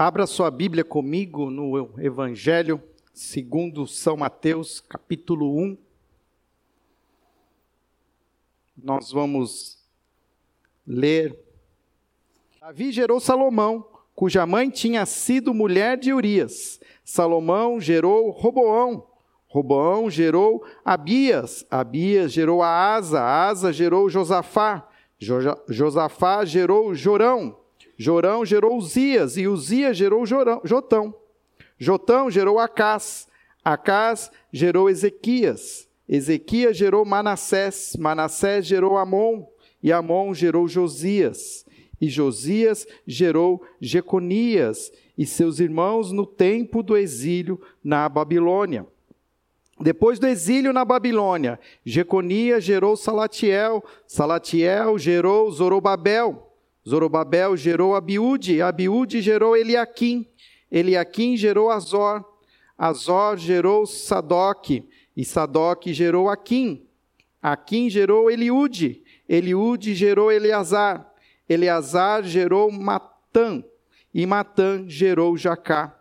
Abra sua Bíblia comigo no Evangelho segundo São Mateus, capítulo 1. Nós vamos ler. Davi gerou Salomão, cuja mãe tinha sido mulher de Urias. Salomão gerou Roboão. Roboão gerou Abias. Abias gerou Asa. Asa gerou Josafá. Josafá gerou Jorão. Jorão gerou Uzias, e Uzias gerou Jorão, Jotão. Jotão gerou Acás. Acás gerou Ezequias. Ezequias gerou Manassés. Manassés gerou Amon. E Amon gerou Josias. E Josias gerou Jeconias e seus irmãos no tempo do exílio na Babilônia. Depois do exílio na Babilônia, Jeconias gerou Salatiel, Salatiel gerou Zorobabel, Zorobabel gerou Abiúde, Abiúde gerou Eliaquim, Eliaquim gerou Azor, Azor gerou Sadoc, e Sadoc gerou Aquim, Aquim gerou Eliúde, Eliúde gerou Eleazar, Eleazar gerou Matã, e Matã gerou Jacá,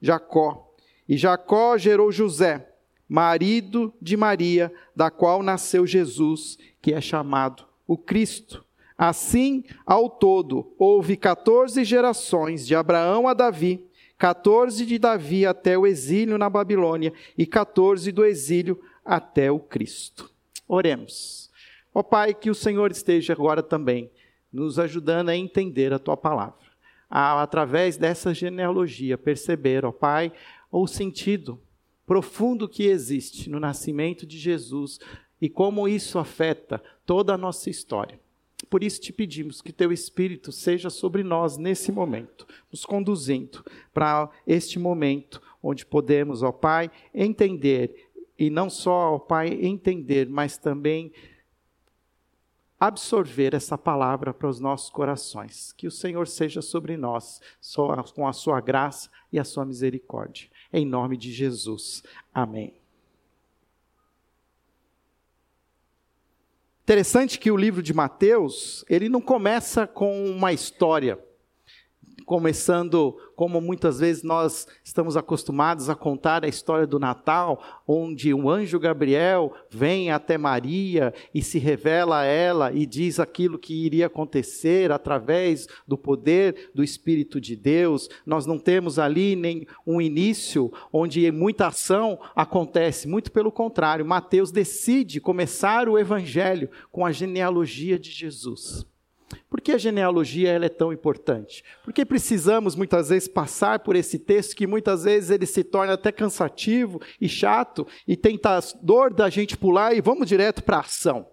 Jacó, e Jacó gerou José, marido de Maria, da qual nasceu Jesus, que é chamado o Cristo. Assim, ao todo, houve 14 gerações, de Abraão a Davi, 14 de Davi até o exílio na Babilônia e 14 do exílio até o Cristo. Oremos. Ó Pai, que o Senhor esteja agora também nos ajudando a entender a tua palavra. A, através dessa genealogia, perceber, ó Pai, o sentido profundo que existe no nascimento de Jesus e como isso afeta toda a nossa história. Por isso te pedimos que teu Espírito seja sobre nós nesse momento, nos conduzindo para este momento onde podemos, ó Pai, entender, e não só, ó Pai, entender, mas também absorver essa palavra para os nossos corações. Que o Senhor seja sobre nós, com a sua graça e a sua misericórdia em nome de Jesus. Amém. Interessante que o livro de Mateus, ele não começa com uma história começando como muitas vezes nós estamos acostumados a contar a história do Natal, onde o anjo Gabriel vem até Maria e se revela a ela e diz aquilo que iria acontecer através do poder do Espírito de Deus. Nós não temos ali nem um início onde muita ação acontece, muito pelo contrário, Mateus decide começar o evangelho com a genealogia de Jesus. Por que a genealogia é tão importante? Porque precisamos muitas vezes passar por esse texto que muitas vezes ele se torna até cansativo e chato e tentador da gente pular e vamos direto para a ação.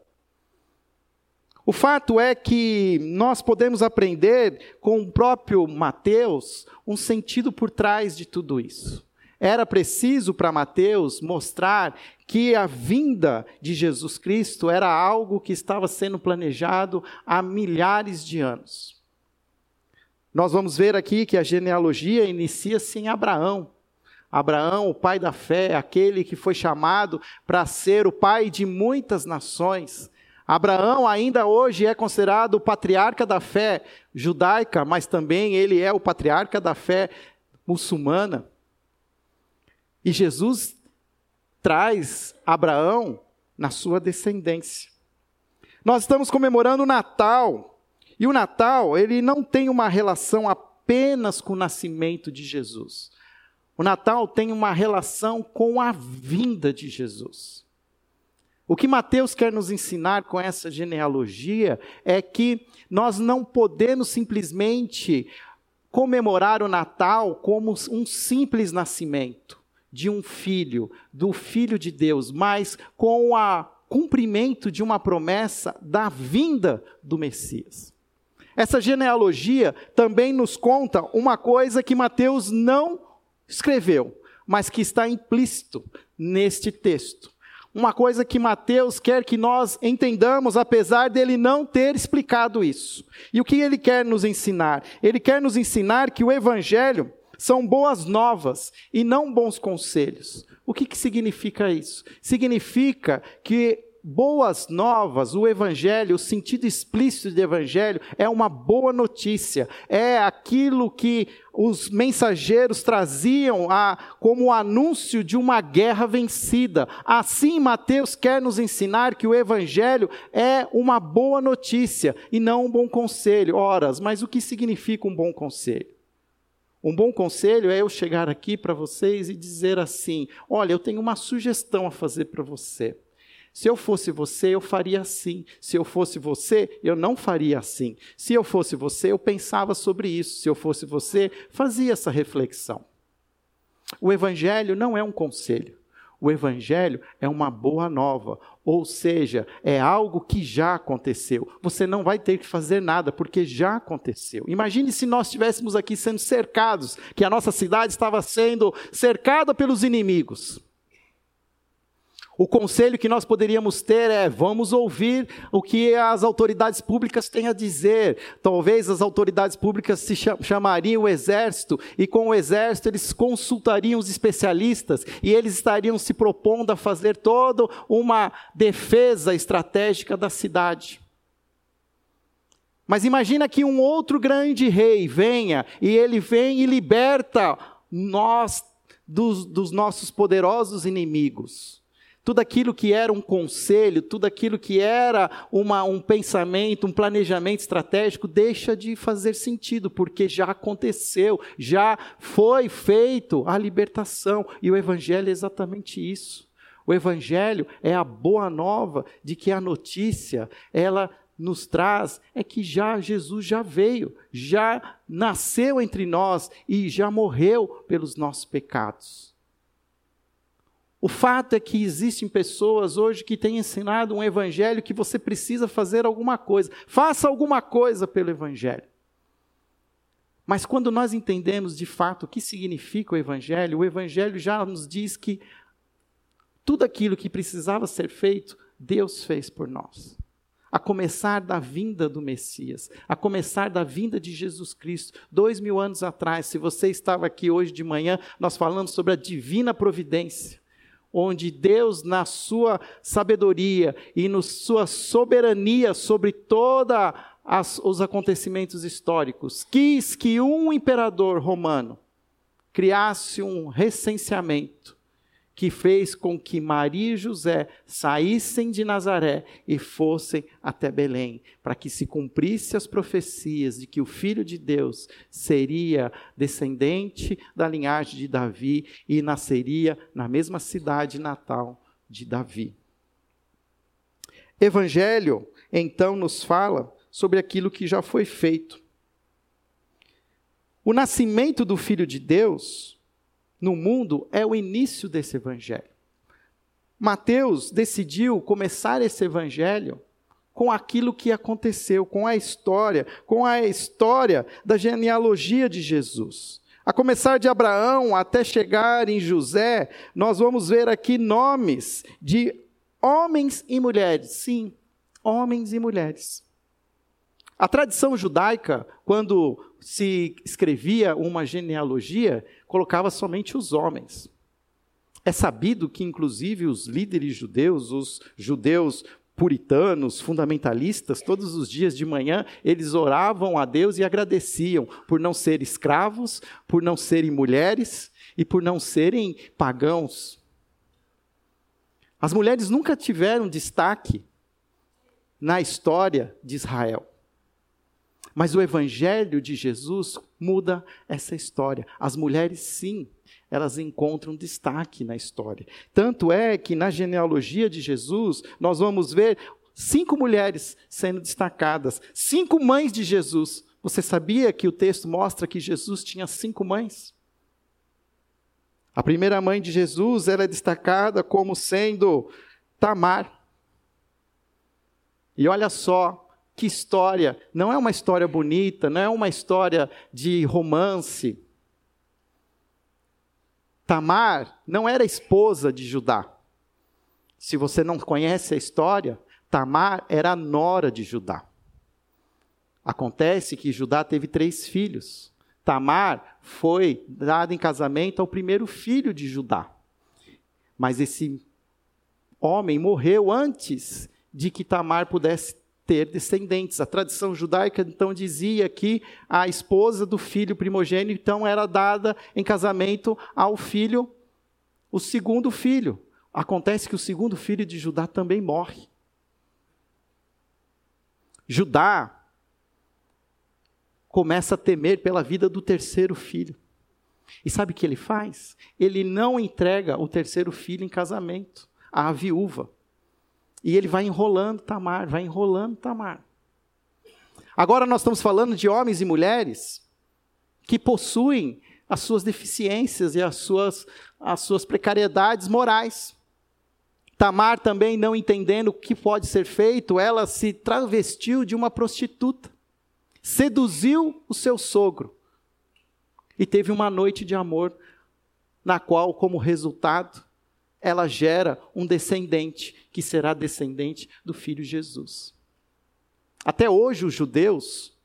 O fato é que nós podemos aprender com o próprio Mateus um sentido por trás de tudo isso. Era preciso para Mateus mostrar que a vinda de Jesus Cristo era algo que estava sendo planejado há milhares de anos. Nós vamos ver aqui que a genealogia inicia-se em Abraão. Abraão, o pai da fé, aquele que foi chamado para ser o pai de muitas nações. Abraão ainda hoje é considerado o patriarca da fé judaica, mas também ele é o patriarca da fé muçulmana. E Jesus traz Abraão na sua descendência. Nós estamos comemorando o Natal. E o Natal, ele não tem uma relação apenas com o nascimento de Jesus. O Natal tem uma relação com a vinda de Jesus. O que Mateus quer nos ensinar com essa genealogia é que nós não podemos simplesmente comemorar o Natal como um simples nascimento de um filho, do filho de Deus, mas com o cumprimento de uma promessa da vinda do Messias. Essa genealogia também nos conta uma coisa que Mateus não escreveu, mas que está implícito neste texto. Uma coisa que Mateus quer que nós entendamos, apesar dele não ter explicado isso. E o que ele quer nos ensinar? Ele quer nos ensinar que o Evangelho são boas novas e não bons conselhos. O que, que significa isso? Significa que boas novas, o evangelho, o sentido explícito de evangelho é uma boa notícia, é aquilo que os mensageiros traziam a, como anúncio de uma guerra vencida. Assim, Mateus quer nos ensinar que o evangelho é uma boa notícia e não um bom conselho. Horas, mas o que significa um bom conselho? Um bom conselho é eu chegar aqui para vocês e dizer assim: olha, eu tenho uma sugestão a fazer para você. Se eu fosse você, eu faria assim. Se eu fosse você, eu não faria assim. Se eu fosse você, eu pensava sobre isso. Se eu fosse você, fazia essa reflexão. O Evangelho não é um conselho. O Evangelho é uma boa nova, ou seja, é algo que já aconteceu. Você não vai ter que fazer nada, porque já aconteceu. Imagine se nós estivéssemos aqui sendo cercados, que a nossa cidade estava sendo cercada pelos inimigos. O conselho que nós poderíamos ter é: vamos ouvir o que as autoridades públicas têm a dizer. Talvez as autoridades públicas se chamariam o exército, e com o exército eles consultariam os especialistas, e eles estariam se propondo a fazer toda uma defesa estratégica da cidade. Mas imagina que um outro grande rei venha, e ele vem e liberta nós dos, dos nossos poderosos inimigos tudo aquilo que era um conselho, tudo aquilo que era uma, um pensamento, um planejamento estratégico, deixa de fazer sentido, porque já aconteceu, já foi feito a libertação. E o Evangelho é exatamente isso. O Evangelho é a boa nova de que a notícia, ela nos traz é que já Jesus já veio, já nasceu entre nós e já morreu pelos nossos pecados. O fato é que existem pessoas hoje que têm ensinado um evangelho que você precisa fazer alguma coisa. Faça alguma coisa pelo evangelho. Mas quando nós entendemos de fato o que significa o evangelho, o evangelho já nos diz que tudo aquilo que precisava ser feito, Deus fez por nós. A começar da vinda do Messias, a começar da vinda de Jesus Cristo, dois mil anos atrás. Se você estava aqui hoje de manhã, nós falamos sobre a divina providência onde Deus, na sua sabedoria e na sua soberania sobre todos os acontecimentos históricos, quis que um imperador romano criasse um recenseamento que fez com que Maria e José saíssem de Nazaré e fossem até Belém, para que se cumprisse as profecias de que o Filho de Deus seria descendente da linhagem de Davi e nasceria na mesma cidade natal de Davi. Evangelho, então, nos fala sobre aquilo que já foi feito. O nascimento do Filho de Deus no mundo é o início desse evangelho. Mateus decidiu começar esse evangelho com aquilo que aconteceu, com a história, com a história da genealogia de Jesus. A começar de Abraão até chegar em José, nós vamos ver aqui nomes de homens e mulheres. Sim, homens e mulheres. A tradição judaica, quando se escrevia uma genealogia, colocava somente os homens. É sabido que, inclusive, os líderes judeus, os judeus puritanos, fundamentalistas, todos os dias de manhã, eles oravam a Deus e agradeciam por não serem escravos, por não serem mulheres e por não serem pagãos. As mulheres nunca tiveram destaque na história de Israel. Mas o evangelho de Jesus muda essa história. As mulheres, sim, elas encontram destaque na história. Tanto é que na genealogia de Jesus, nós vamos ver cinco mulheres sendo destacadas, cinco mães de Jesus. Você sabia que o texto mostra que Jesus tinha cinco mães? A primeira mãe de Jesus ela é destacada como sendo Tamar. E olha só, que história, não é uma história bonita, não é uma história de romance. Tamar não era esposa de Judá. Se você não conhece a história, Tamar era a nora de Judá. Acontece que Judá teve três filhos. Tamar foi dada em casamento ao primeiro filho de Judá. Mas esse homem morreu antes de que Tamar pudesse ter descendentes. A tradição judaica então dizia que a esposa do filho primogênito então era dada em casamento ao filho, o segundo filho. Acontece que o segundo filho de Judá também morre. Judá começa a temer pela vida do terceiro filho. E sabe o que ele faz? Ele não entrega o terceiro filho em casamento à viúva. E ele vai enrolando Tamar, vai enrolando Tamar. Agora nós estamos falando de homens e mulheres que possuem as suas deficiências e as suas, as suas precariedades morais. Tamar também não entendendo o que pode ser feito, ela se travestiu de uma prostituta, seduziu o seu sogro e teve uma noite de amor, na qual, como resultado, ela gera um descendente, que será descendente do filho Jesus. Até hoje, os judeus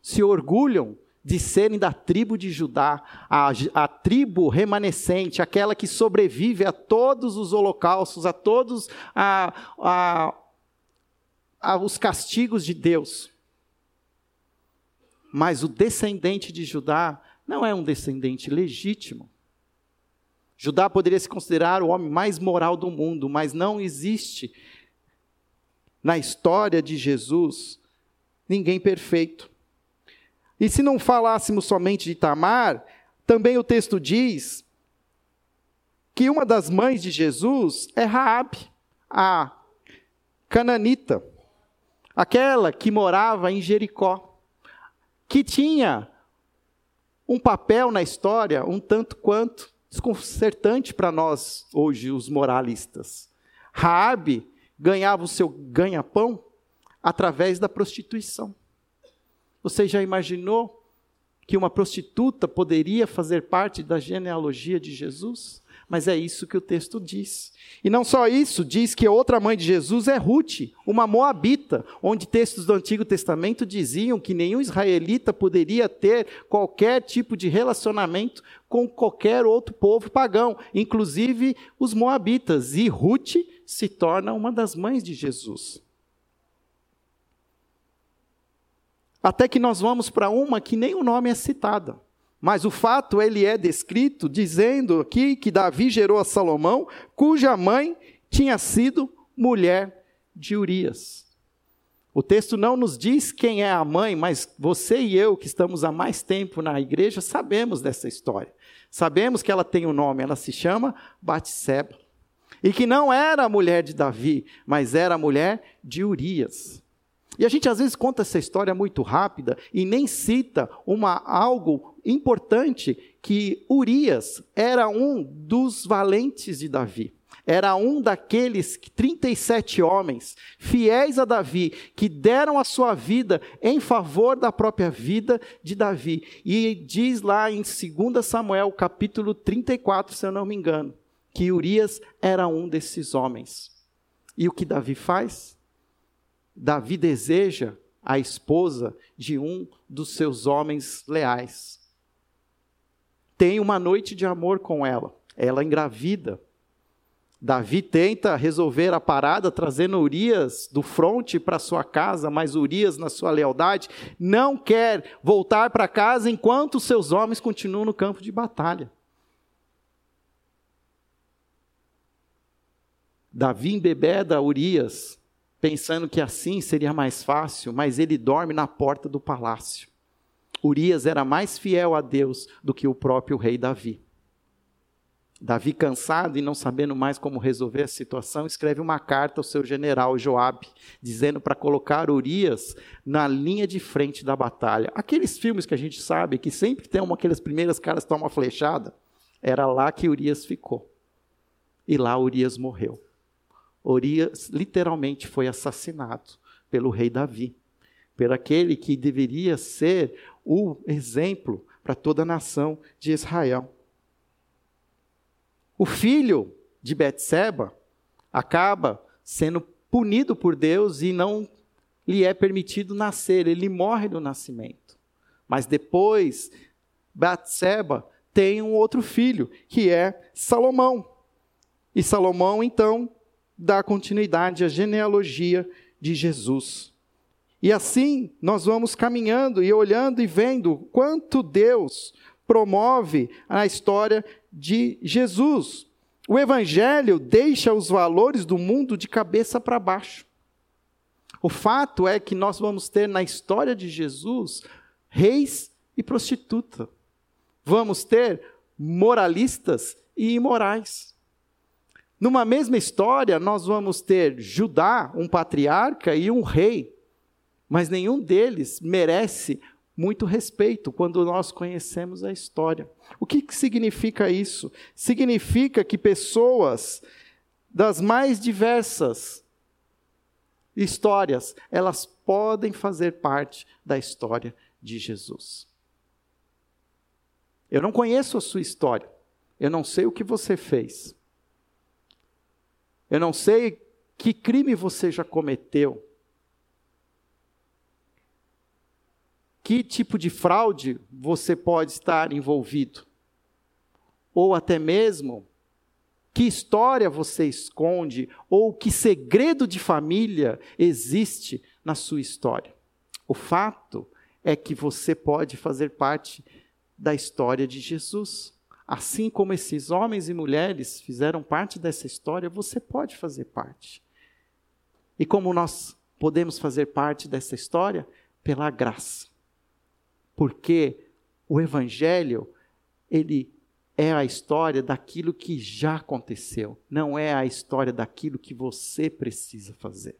se orgulham de serem da tribo de Judá, a, a, tribo remanescente, aquela que sobrevive a todos os holocaustos, a todos a, a, a, os castigos de Deus. Mas o descendente de Judá não é um descendente legítimo. Judá poderia se considerar o homem mais moral do mundo, mas não existe na história de Jesus ninguém perfeito. E se não falássemos somente de Tamar, também o texto diz que uma das mães de Jesus é Raabe, a cananita, aquela que morava em Jericó, que tinha um papel na história um tanto quanto desconcertante para nós hoje, os moralistas. Raabe ganhava o seu ganha-pão através da prostituição. Você já imaginou que uma prostituta poderia fazer parte da genealogia de Jesus? Mas é isso que o texto diz. E não só isso, diz que outra mãe de Jesus é Ruth, uma moabita, onde textos do Antigo Testamento diziam que nenhum israelita poderia ter qualquer tipo de relacionamento com qualquer outro povo pagão, inclusive os moabitas. E Ruth se torna uma das mães de Jesus. Até que nós vamos para uma que nem o nome é citada. Mas o fato ele é descrito dizendo aqui que Davi gerou a Salomão, cuja mãe tinha sido mulher de Urias. O texto não nos diz quem é a mãe, mas você e eu que estamos há mais tempo na igreja sabemos dessa história. Sabemos que ela tem um nome, ela se chama Batseba. E que não era a mulher de Davi, mas era a mulher de Urias. E a gente às vezes conta essa história muito rápida e nem cita uma algo importante que Urias era um dos valentes de Davi. Era um daqueles 37 homens fiéis a Davi que deram a sua vida em favor da própria vida de Davi. E diz lá em 2 Samuel, capítulo 34, se eu não me engano, que Urias era um desses homens. E o que Davi faz? Davi deseja a esposa de um dos seus homens leais. Tem uma noite de amor com ela. Ela engravida. Davi tenta resolver a parada trazendo Urias do fronte para sua casa, mas Urias, na sua lealdade, não quer voltar para casa enquanto seus homens continuam no campo de batalha. Davi embebeda Urias pensando que assim seria mais fácil, mas ele dorme na porta do palácio. Urias era mais fiel a Deus do que o próprio rei Davi. Davi, cansado e não sabendo mais como resolver a situação, escreve uma carta ao seu general Joabe, dizendo para colocar Urias na linha de frente da batalha. Aqueles filmes que a gente sabe que sempre tem uma, aquelas primeiras caras que tomam uma flechada, era lá que Urias ficou. E lá Urias morreu. Urias literalmente foi assassinado pelo rei Davi, por aquele que deveria ser o exemplo para toda a nação de Israel. O filho de Betseba acaba sendo punido por Deus e não lhe é permitido nascer, ele morre no nascimento. Mas depois, Betseba tem um outro filho, que é Salomão. E Salomão, então, dar continuidade à genealogia de Jesus. E assim nós vamos caminhando e olhando e vendo quanto Deus promove a história de Jesus. O Evangelho deixa os valores do mundo de cabeça para baixo. O fato é que nós vamos ter na história de Jesus reis e prostituta. Vamos ter moralistas e imorais. Numa mesma história, nós vamos ter Judá, um patriarca e um rei, mas nenhum deles merece muito respeito quando nós conhecemos a história. O que, significa isso? Significa que pessoas das mais diversas histórias, elas podem fazer parte da história de Jesus. Eu não conheço a sua história, eu não sei o que você fez, eu não sei que crime você já cometeu. Que tipo de fraude você pode estar envolvido? Ou até mesmo, que história você esconde? Ou que segredo de família existe na sua história? O fato é que você pode fazer parte da história de Jesus. Assim como esses homens e mulheres fizeram parte dessa história, você pode fazer parte. E como nós podemos fazer parte dessa história? Pela graça. Porque o Evangelho, ele é a história daquilo que já aconteceu, não é a história daquilo que você precisa fazer.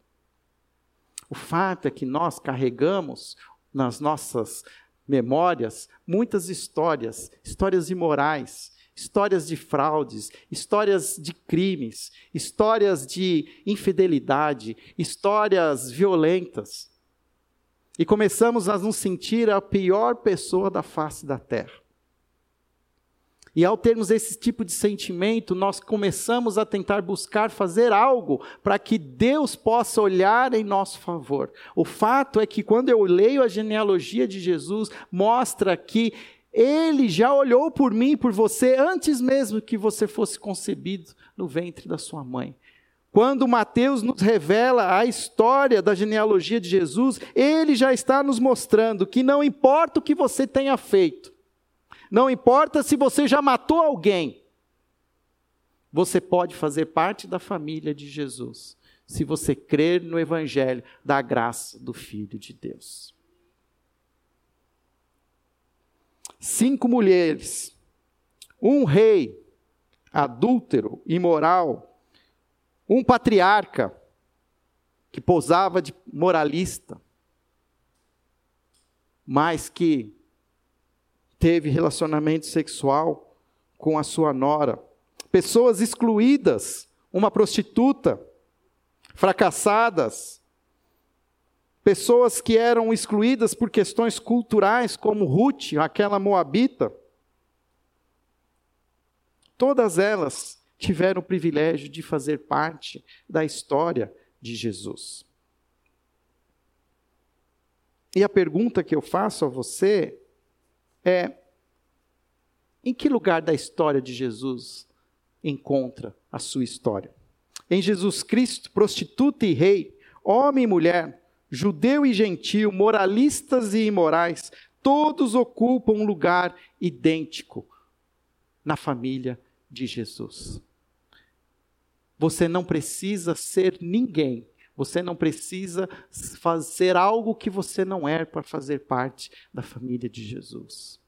O fato é que nós carregamos nas nossas memórias muitas histórias, histórias imorais, histórias de fraudes, histórias de crimes, histórias de infidelidade, histórias violentas. E começamos a nos sentir a pior pessoa da face da terra. E ao termos esse tipo de sentimento, nós começamos a tentar buscar fazer algo para que Deus possa olhar em nosso favor. O fato é que quando eu leio a genealogia de Jesus, mostra que ele já olhou por mim e por você antes mesmo que você fosse concebido no ventre da sua mãe. Quando Mateus nos revela a história da genealogia de Jesus, ele já está nos mostrando que não importa o que você tenha feito, não importa se você já matou alguém, você pode fazer parte da família de Jesus, se você crer no Evangelho da graça do Filho de Deus. Cinco mulheres, um rei adúltero, imoral, um patriarca que posava de moralista, mas que teve relacionamento sexual com a sua nora. Pessoas excluídas, uma prostituta, fracassadas. Pessoas que eram excluídas por questões culturais, como Ruth, aquela moabita. Todas elas tiveram o privilégio de fazer parte da história de Jesus. E a pergunta que eu faço a você é: em que lugar da história de Jesus encontra a sua história? Em Jesus Cristo, prostituta e rei, homem e mulher, judeu e gentil, moralistas e imorais, todos ocupam um lugar idêntico na família de Jesus. Você não precisa ser ninguém você não precisa fazer algo que você não é para fazer parte da família de Jesus.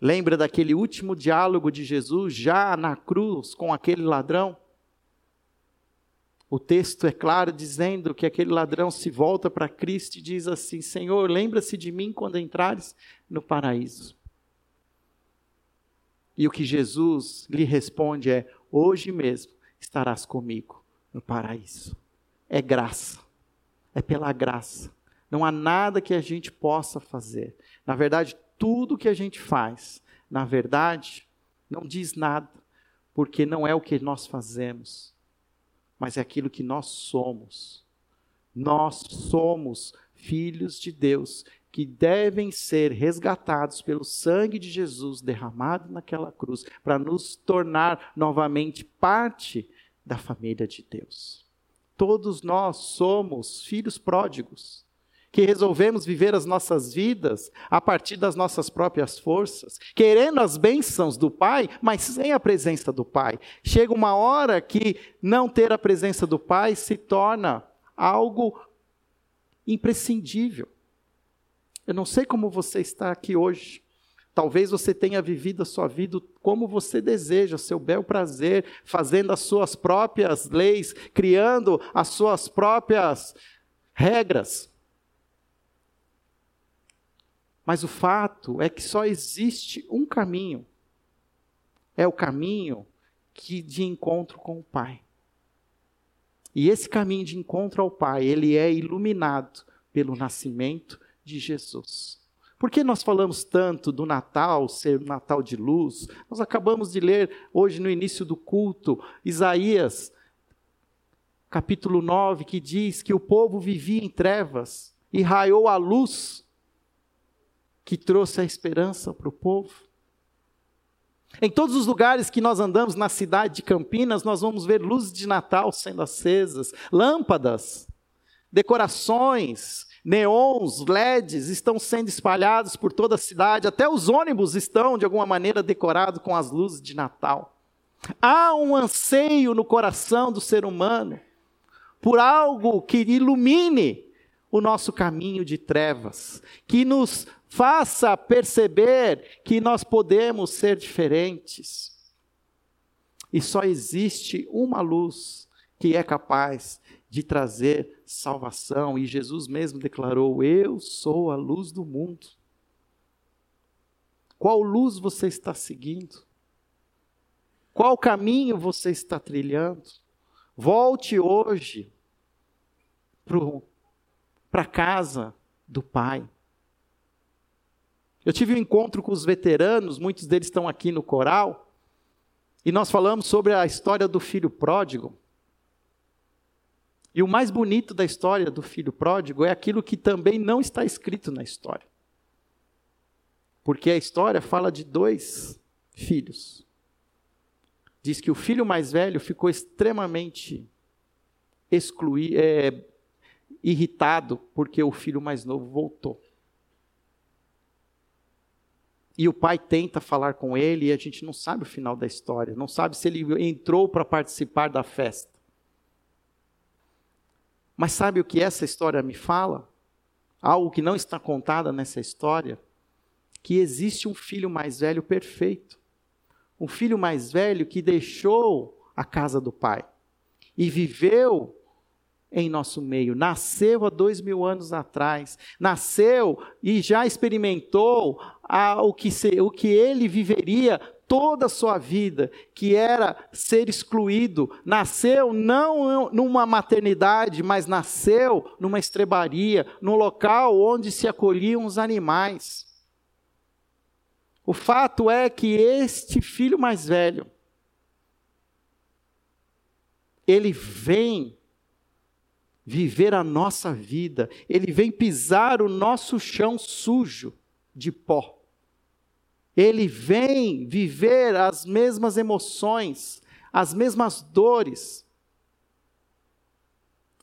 Lembra daquele último diálogo de Jesus já na cruz com aquele ladrão? O texto é claro dizendo que aquele ladrão se volta para Cristo e diz assim: Senhor, lembra-se de mim quando entrares no paraíso. E o que Jesus lhe responde é: Hoje mesmo estarás comigo no paraíso é graça. É pela graça. Não há nada que a gente possa fazer. Na verdade, tudo que a gente faz, na verdade, não diz nada, porque não é o que nós fazemos, mas é aquilo que nós somos. Nós somos filhos de Deus que devem ser resgatados pelo sangue de Jesus derramado naquela cruz, para nos tornar novamente parte da família de Deus. Todos nós somos filhos pródigos, que resolvemos viver as nossas vidas a partir das nossas próprias forças, querendo as bênçãos do Pai, mas sem a presença do Pai. Chega uma hora que não ter a presença do Pai se torna algo imprescindível. Eu não sei como você está aqui hoje. Talvez você tenha vivido a sua vida como você deseja, seu bel prazer, fazendo as suas próprias leis, criando as suas próprias regras. Mas o fato é que só existe um caminho. É o caminho que de encontro com o Pai. E esse caminho de encontro ao Pai, ele é iluminado pelo nascimento de Jesus. Por que nós falamos tanto do Natal ser um Natal de luz? Nós acabamos de ler hoje no início do culto Isaías, capítulo 9, que diz que o povo vivia em trevas e raiou a luz que trouxe a esperança para o povo. Em todos os lugares que nós andamos na cidade de Campinas, nós vamos ver luzes de Natal sendo acesas, lâmpadas, decorações, Neons, LEDs estão sendo espalhados por toda a cidade, até os ônibus estão, de alguma maneira, decorados com as luzes de Natal. Há um anseio no coração do ser humano por algo que ilumine o nosso caminho de trevas, que nos faça perceber que nós podemos ser diferentes. E só existe uma luz que é capaz de trazer salvação, e Jesus mesmo declarou: Eu sou a luz do mundo. Qual luz você está seguindo? Qual caminho você está trilhando? Volte hoje para casa do Pai. Eu tive um encontro com os veteranos, muitos deles estão aqui no coral, e nós falamos sobre a história do filho pródigo. E o mais bonito da história do filho pródigo é aquilo que também não está escrito na história. Porque a história fala de dois filhos. Diz que o filho mais velho ficou extremamente excluído, é, irritado porque o filho mais novo voltou. E o pai tenta falar com ele e a gente não sabe o final da história, não sabe se ele entrou para participar da festa. Mas sabe o que essa história me fala? Algo que não está contada nessa história? Que existe um filho mais velho perfeito. Um filho mais velho que deixou a casa do pai e viveu em nosso meio. Nasceu há dois mil anos atrás. Nasceu e já experimentou a, o, que se, o que ele viveria toda a sua vida, que era ser excluído, nasceu não numa maternidade, mas nasceu numa estrebaria, num local onde se acolhiam os animais. O fato é que este filho mais velho, ele vem viver a nossa vida, ele vem pisar o nosso chão sujo de pó ele vem viver as mesmas emoções, as mesmas dores.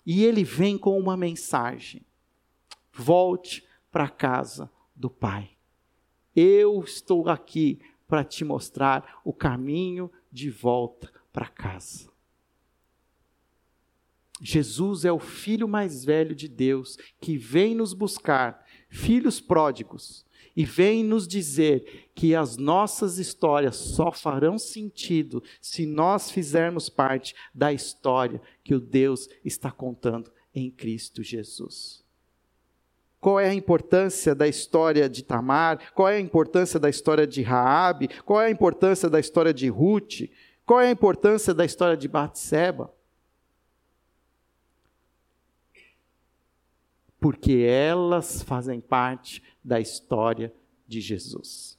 E ele vem com uma mensagem: volte para casa do Pai. Eu estou aqui para te mostrar o caminho de volta para casa. Jesus é o filho mais velho de Deus que vem nos buscar, filhos pródigos, e vem nos dizer que as nossas histórias só farão sentido se nós fizermos parte da história que o Deus está contando em Cristo Jesus. Qual é a importância da história de Tamar? Qual é a importância da história de Raabe? Qual é a importância da história de Ruth? Qual é a importância da história de Batseba? Porque elas fazem parte da história de Jesus.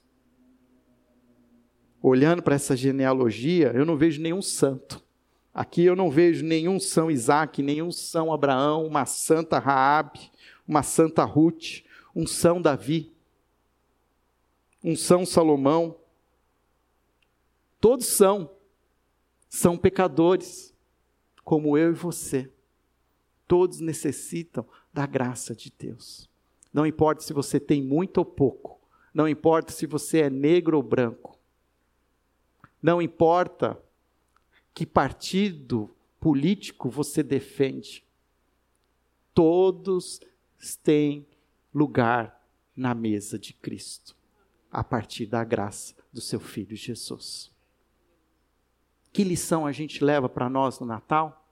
Olhando para essa genealogia, eu não vejo nenhum santo. Aqui eu não vejo nenhum São Isaac, nenhum São Abraão, uma santa Raabe, uma santa Ruth, um São Davi, um São Salomão. Todos são, são pecadores, como eu e você. Todos necessitam da graça de Deus. Não importa se você tem muito ou pouco, não importa se você é negro ou branco, não importa que partido político você defende, todos têm lugar na mesa de Cristo, a partir da graça do seu Filho Jesus. Que lição a gente leva para nós no Natal?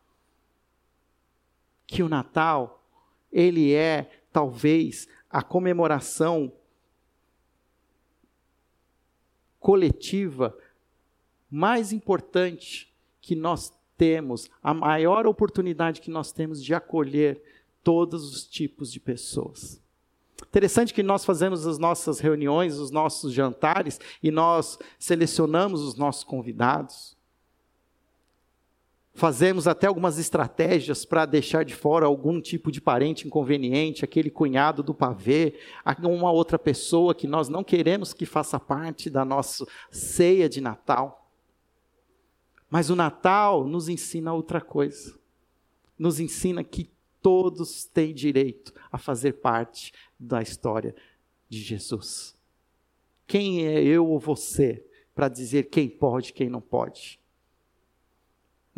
Que o Natal, ele é talvez a comemoração coletiva mais importante que nós temos, a maior oportunidade que nós temos de acolher todos os tipos de pessoas. Interessante que nós fazemos as nossas reuniões, os nossos jantares, e nós selecionamos os nossos convidados. Fazemos até algumas estratégias para deixar de fora algum tipo de parente inconveniente, aquele cunhado do pavê, uma outra pessoa que nós não queremos que faça parte da nossa ceia de Natal. Mas o Natal nos ensina outra coisa. Nos ensina que todos têm direito a fazer parte da história de Jesus. Quem é eu ou você para dizer quem pode quem não pode?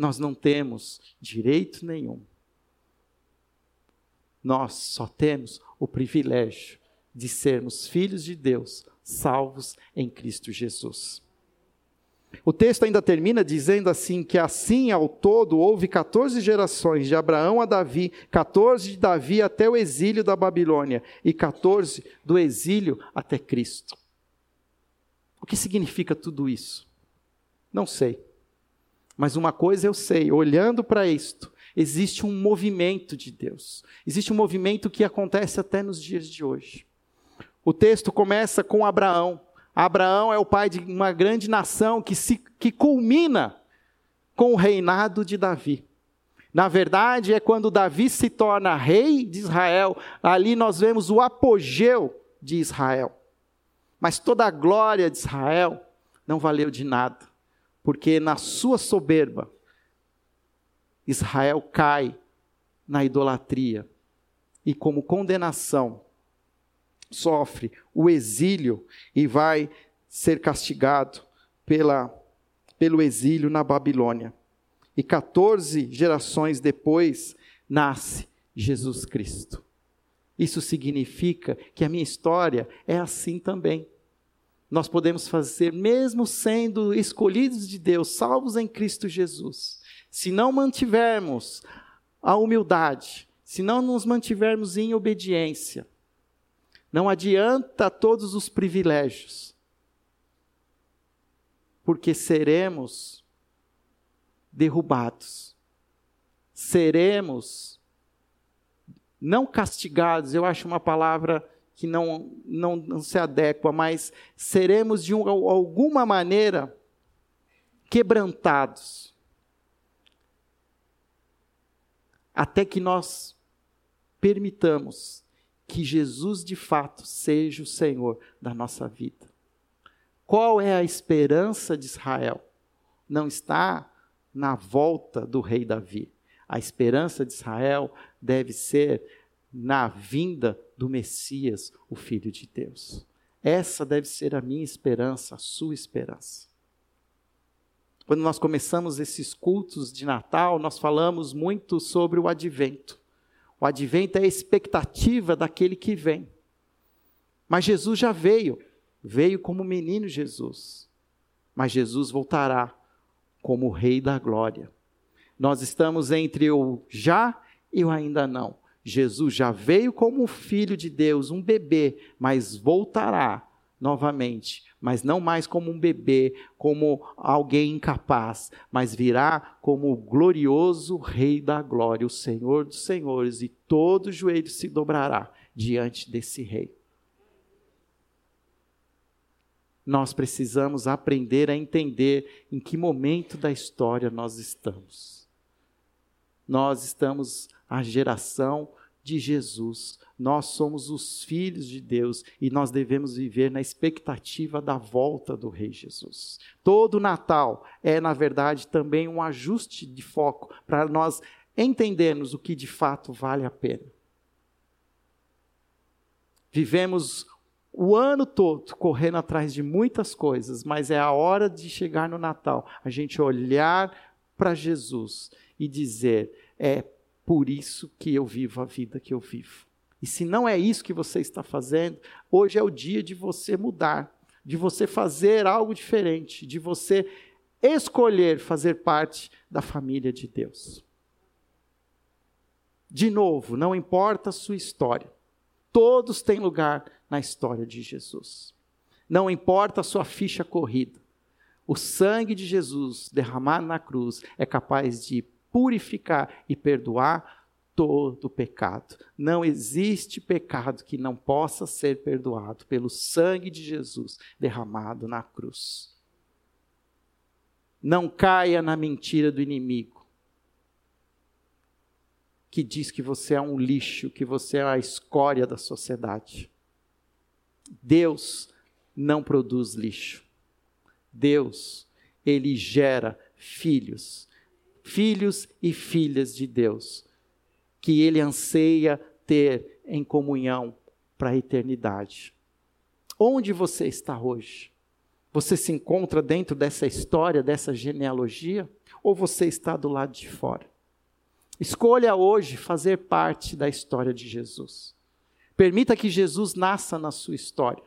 Nós não temos direito nenhum. Nós só temos o privilégio de sermos filhos de Deus, salvos em Cristo Jesus. O texto ainda termina dizendo assim: que assim ao todo houve 14 gerações, de Abraão a Davi, 14 de Davi até o exílio da Babilônia, e 14 do exílio até Cristo. O que significa tudo isso? Não sei. Mas uma coisa eu sei, olhando para isto, existe um movimento de Deus. Existe um movimento que acontece até nos dias de hoje. O texto começa com Abraão. Abraão é o pai de uma grande nação que, se, que culmina com o reinado de Davi. Na verdade, é quando Davi se torna rei de Israel, ali nós vemos o apogeu de Israel. Mas toda a glória de Israel não valeu de nada, porque na sua soberba, Israel cai na idolatria e, como condenação, sofre o exílio e vai ser castigado pela, pelo exílio na Babilônia. E 14 gerações depois nasce Jesus Cristo. Isso significa que a minha história é assim também. Nós podemos fazer, mesmo sendo escolhidos de Deus, salvos em Cristo Jesus, se não mantivermos a humildade, se não nos mantivermos em obediência, não adianta todos os privilégios, porque seremos derrubados, seremos não castigados, eu acho uma palavra que não, não, não se adequa, mas seremos de um, alguma maneira quebrantados, até que nós permitamos que Jesus de fato seja o Senhor da nossa vida. Qual é a esperança de Israel? Não está na volta do rei Davi. A esperança de Israel deve ser na vinda do Messias, o Filho de Deus. Essa deve ser a minha esperança, a sua esperança. Quando nós começamos esses cultos de Natal, nós falamos muito sobre o advento. O advento é a expectativa daquele que vem. Mas Jesus já veio, veio como menino Jesus. Mas Jesus voltará como Rei da Glória. Nós estamos entre o já e o ainda não. Jesus já veio como filho de Deus, um bebê, mas voltará novamente, mas não mais como um bebê, como alguém incapaz, mas virá como o glorioso Rei da glória, o Senhor dos senhores, e todo joelho se dobrará diante desse Rei. Nós precisamos aprender a entender em que momento da história nós estamos. Nós estamos a geração de Jesus. Nós somos os filhos de Deus e nós devemos viver na expectativa da volta do Rei Jesus. Todo Natal é, na verdade, também um ajuste de foco para nós entendermos o que de fato vale a pena. Vivemos o ano todo correndo atrás de muitas coisas, mas é a hora de chegar no Natal, a gente olhar para Jesus e dizer: é por isso que eu vivo a vida que eu vivo. E se não é isso que você está fazendo, hoje é o dia de você mudar, de você fazer algo diferente, de você escolher fazer parte da família de Deus. De novo, não importa a sua história, todos têm lugar na história de Jesus. Não importa a sua ficha corrida, o sangue de Jesus derramado na cruz é capaz de purificar e perdoar todo pecado. Não existe pecado que não possa ser perdoado pelo sangue de Jesus derramado na cruz. Não caia na mentira do inimigo, que diz que você é um lixo, que você é a escória da sociedade. Deus não produz lixo. Deus, ele gera filhos filhos e filhas de Deus, que Ele anseia ter em comunhão para a eternidade. Onde você está hoje? Você se encontra dentro dessa história, dessa genealogia? Ou você está do lado de fora? Escolha hoje fazer parte da história de Jesus. Permita que Jesus nasça na sua história.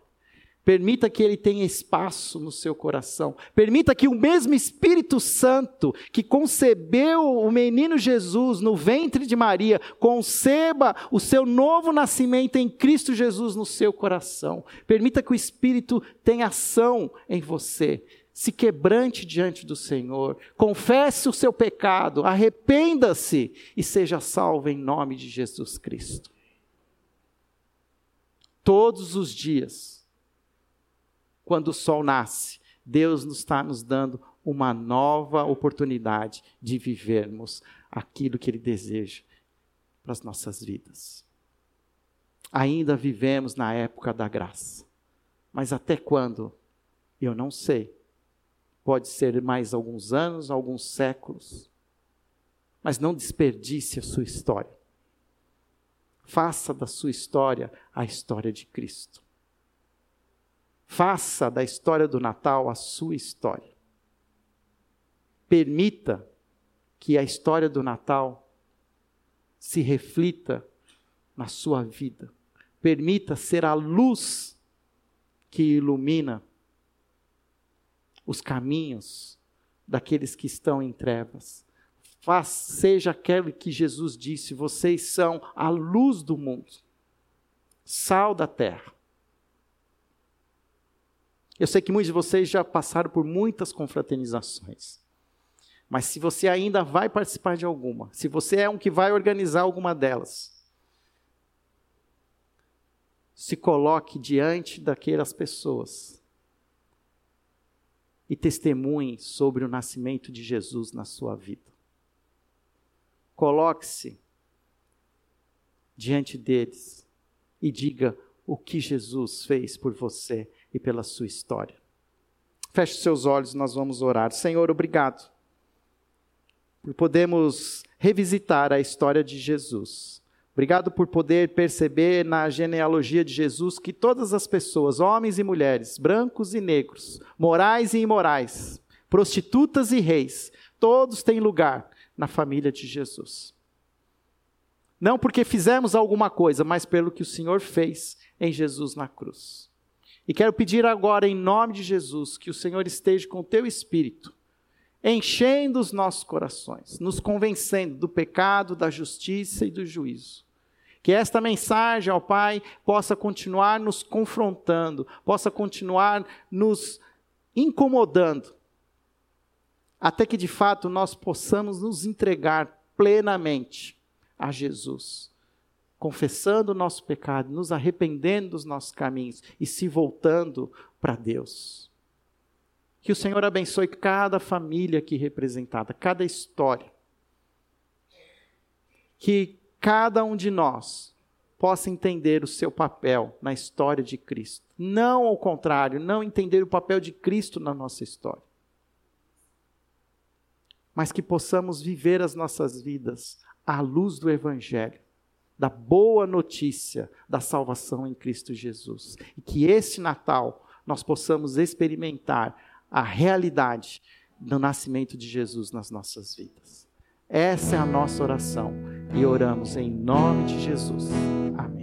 Permita que ele tenha espaço no seu coração. Permita que o mesmo Espírito Santo que concebeu o menino Jesus no ventre de Maria conceba o seu novo nascimento em Cristo Jesus no seu coração. Permita que o Espírito tenha ação em você. Se quebrante diante do Senhor, confesse o seu pecado, arrependa-se e seja salvo em nome de Jesus Cristo. Todos os dias quando o sol nasce, Deus nos está nos dando uma nova oportunidade de vivermos aquilo que Ele deseja para as nossas vidas. Ainda vivemos na época da graça, mas até quando? Eu não sei. Pode ser mais alguns anos, alguns séculos. Mas não desperdice a sua história. Faça da sua história a história de Cristo. Faça da história do Natal a sua história. Permita que a história do Natal se reflita na sua vida. Permita ser a luz que ilumina os caminhos daqueles que estão em trevas. Faz, seja aquele que Jesus disse: vocês são a luz do mundo, sal da terra. Eu sei que muitos de vocês já passaram por muitas confraternizações. Mas se você ainda vai participar de alguma, se você é um que vai organizar alguma delas, se coloque diante daquelas pessoas e testemunhe sobre o nascimento de Jesus na sua vida. Coloque-se diante deles e diga o que Jesus fez por você e pela sua história. Feche seus olhos, nós vamos orar. Senhor, obrigado por podermos revisitar a história de Jesus. Obrigado por poder perceber na genealogia de Jesus que todas as pessoas, homens e mulheres, brancos e negros, morais e imorais, prostitutas e reis, todos têm lugar na família de Jesus. Não porque fizemos alguma coisa, mas pelo que o Senhor fez em Jesus na cruz. E quero pedir agora, em nome de Jesus, que o Senhor esteja com o teu espírito, enchendo os nossos corações, nos convencendo do pecado, da justiça e do juízo. Que esta mensagem, ó Pai, possa continuar nos confrontando, possa continuar nos incomodando, até que de fato nós possamos nos entregar plenamente a Jesus confessando o nosso pecado, nos arrependendo dos nossos caminhos e se voltando para Deus. Que o Senhor abençoe cada família aqui representada, cada história. Que cada um de nós possa entender o seu papel na história de Cristo. Não ao contrário, não entender o papel de Cristo na nossa história. Mas que possamos viver as nossas vidas à luz do Evangelho, da boa notícia da salvação em Cristo Jesus. E que esse Natal nós possamos experimentar a realidade do nascimento de Jesus nas nossas vidas. Essa é a nossa oração e oramos em nome de Jesus. Amém.